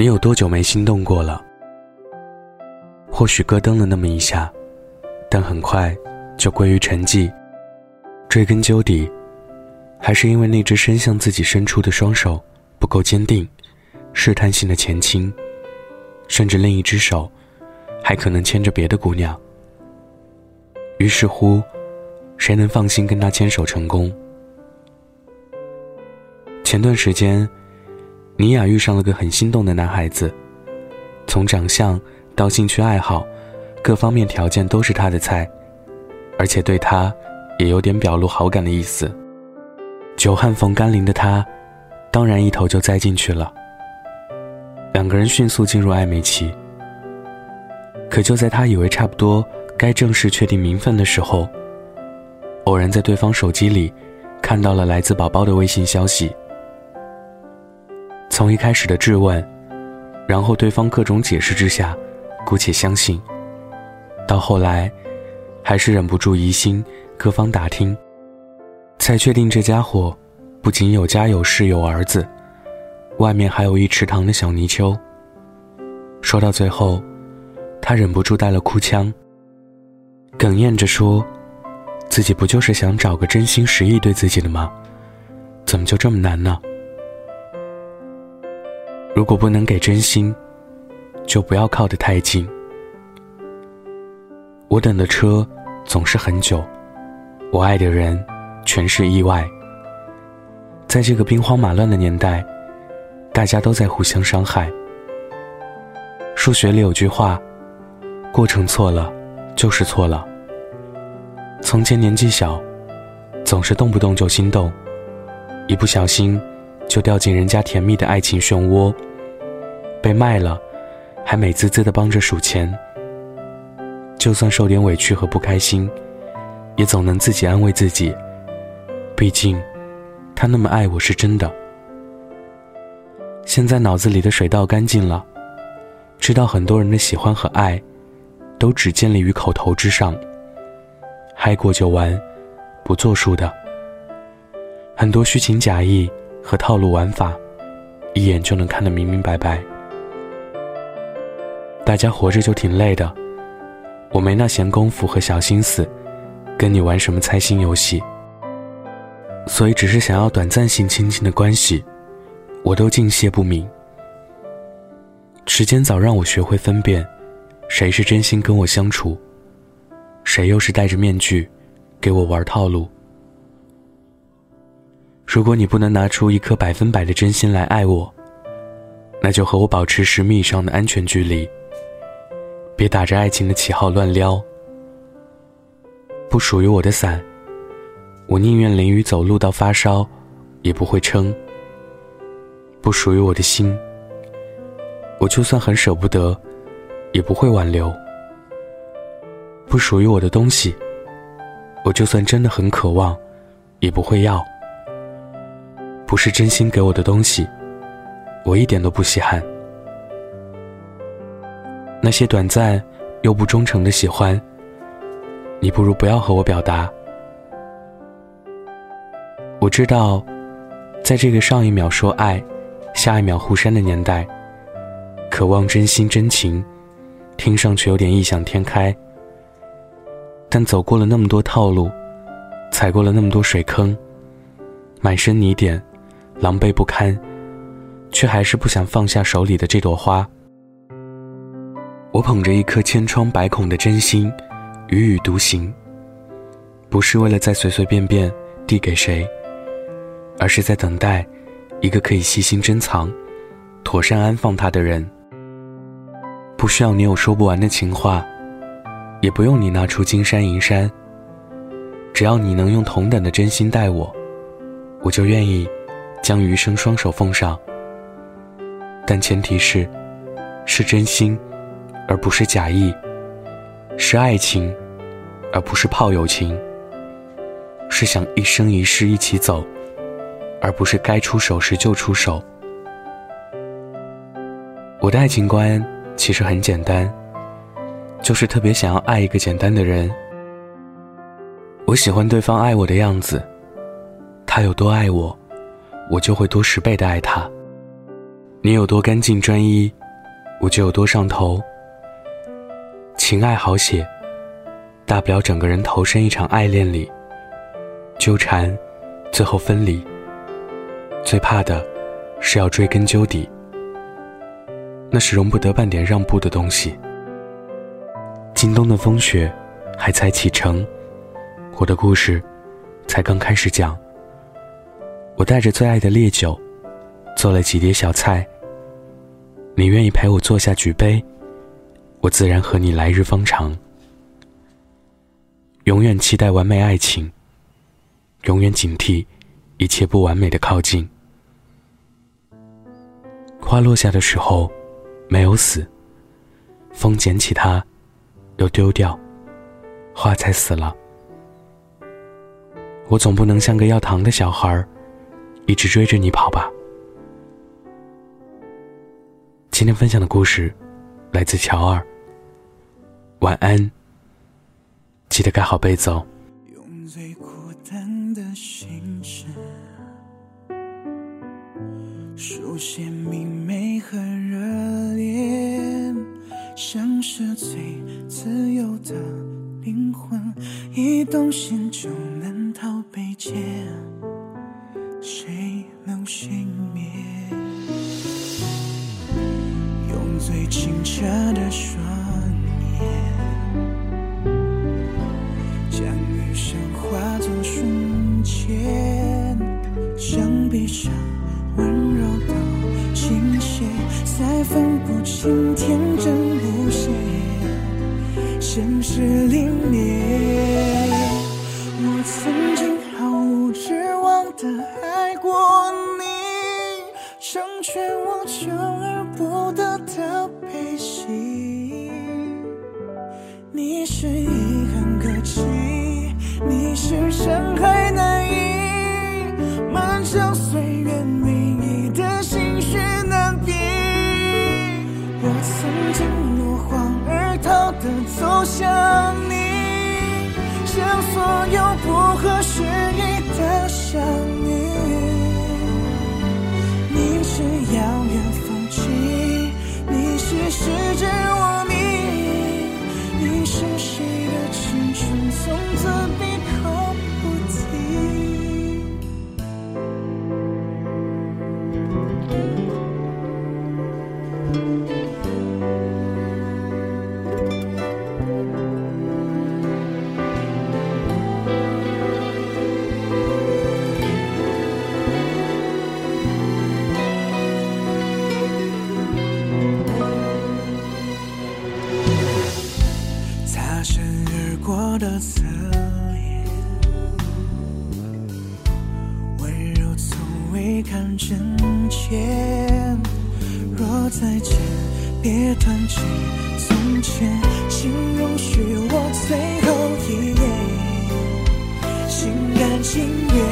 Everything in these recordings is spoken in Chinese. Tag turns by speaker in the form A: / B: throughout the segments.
A: 你有多久没心动过了？或许咯噔了那么一下，但很快就归于沉寂。追根究底，还是因为那只伸向自己伸出的双手不够坚定，试探性的前倾，甚至另一只手还可能牵着别的姑娘。于是乎，谁能放心跟他牵手成功？前段时间。尼雅遇上了个很心动的男孩子，从长相到兴趣爱好，各方面条件都是他的菜，而且对他也有点表露好感的意思。久旱逢甘霖的他，当然一头就栽进去了。两个人迅速进入暧昧期。可就在他以为差不多该正式确定名分的时候，偶然在对方手机里看到了来自宝宝的微信消息。从一开始的质问，然后对方各种解释之下，姑且相信。到后来，还是忍不住疑心，各方打听，才确定这家伙不仅有家有室有儿子，外面还有一池塘的小泥鳅。说到最后，他忍不住带了哭腔，哽咽着说：“自己不就是想找个真心实意对自己的吗？怎么就这么难呢？”如果不能给真心，就不要靠得太近。我等的车总是很久，我爱的人全是意外。在这个兵荒马乱的年代，大家都在互相伤害。数学里有句话：过程错了，就是错了。从前年纪小，总是动不动就心动，一不小心。就掉进人家甜蜜的爱情漩涡，被卖了，还美滋滋的帮着数钱。就算受点委屈和不开心，也总能自己安慰自己。毕竟，他那么爱我是真的。现在脑子里的水倒干净了，知道很多人的喜欢和爱，都只建立于口头之上。嗨过就完，不作数的。很多虚情假意。和套路玩法，一眼就能看得明明白白。大家活着就挺累的，我没那闲工夫和小心思，跟你玩什么猜心游戏。所以只是想要短暂性亲近的关系，我都敬谢不敏。时间早让我学会分辨，谁是真心跟我相处，谁又是戴着面具，给我玩套路。如果你不能拿出一颗百分百的真心来爱我，那就和我保持十米以上的安全距离。别打着爱情的旗号乱撩。不属于我的伞，我宁愿淋雨走路到发烧，也不会撑。不属于我的心，我就算很舍不得，也不会挽留。不属于我的东西，我就算真的很渴望，也不会要。不是真心给我的东西，我一点都不稀罕。那些短暂又不忠诚的喜欢，你不如不要和我表达。我知道，在这个上一秒说爱，下一秒互删的年代，渴望真心真情，听上去有点异想天开。但走过了那么多套路，踩过了那么多水坑，满身泥点。狼狈不堪，却还是不想放下手里的这朵花。我捧着一颗千疮百孔的真心，踽踽独行。不是为了再随随便便递给谁，而是在等待一个可以细心珍藏、妥善安放它的人。不需要你有说不完的情话，也不用你拿出金山银山。只要你能用同等的真心待我，我就愿意。将余生双手奉上，但前提是，是真心，而不是假意；是爱情，而不是泡友情；是想一生一世一起走，而不是该出手时就出手。我的爱情观其实很简单，就是特别想要爱一个简单的人。我喜欢对方爱我的样子，他有多爱我。我就会多十倍的爱他。你有多干净专一，我就有多上头。情爱好写，大不了整个人投身一场爱恋里，纠缠，最后分离。最怕的，是要追根究底，那是容不得半点让步的东西。今冬的风雪，还才启程，我的故事，才刚开始讲。我带着最爱的烈酒，做了几碟小菜。你愿意陪我坐下举杯，我自然和你来日方长。永远期待完美爱情，永远警惕一切不完美的靠近。花落下的时候，没有死。风捡起它，又丢掉，花才死了。我总不能像个要糖的小孩儿。一直追着你跑吧。今天分享的故事来自乔二。晚安，记得盖好被子哦。
B: 用最孤单的心事，书写明媚和热烈，像是最自由的灵魂，一动心就能逃被劫。谁能幸免？用最清澈的双眼，将余生化作瞬间，想闭上温柔到倾斜，再分不清天真无邪，现实凛冽。我曾经毫无指望的。爱，全我求而不得的悲喜。你是遗憾可期，你是深海难移，漫长岁月唯一的心血难比。我曾经落荒而逃的走向你，像所有不合时宜的相是时看真切。若再见，别断起。从前，请容许我最后一眼，心甘情愿。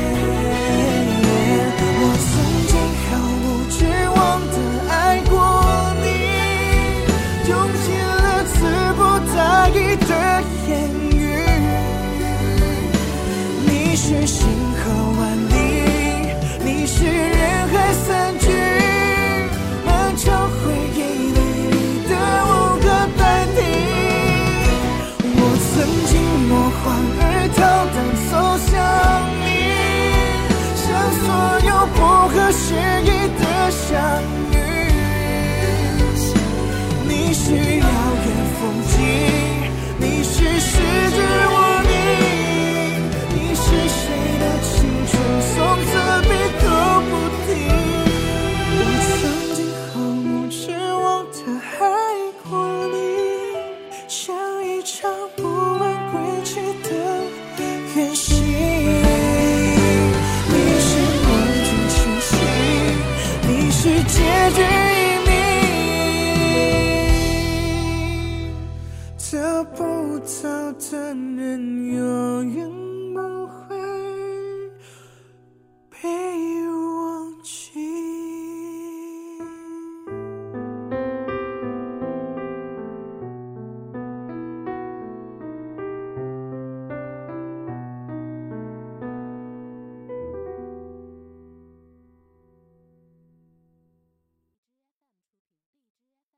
B: 的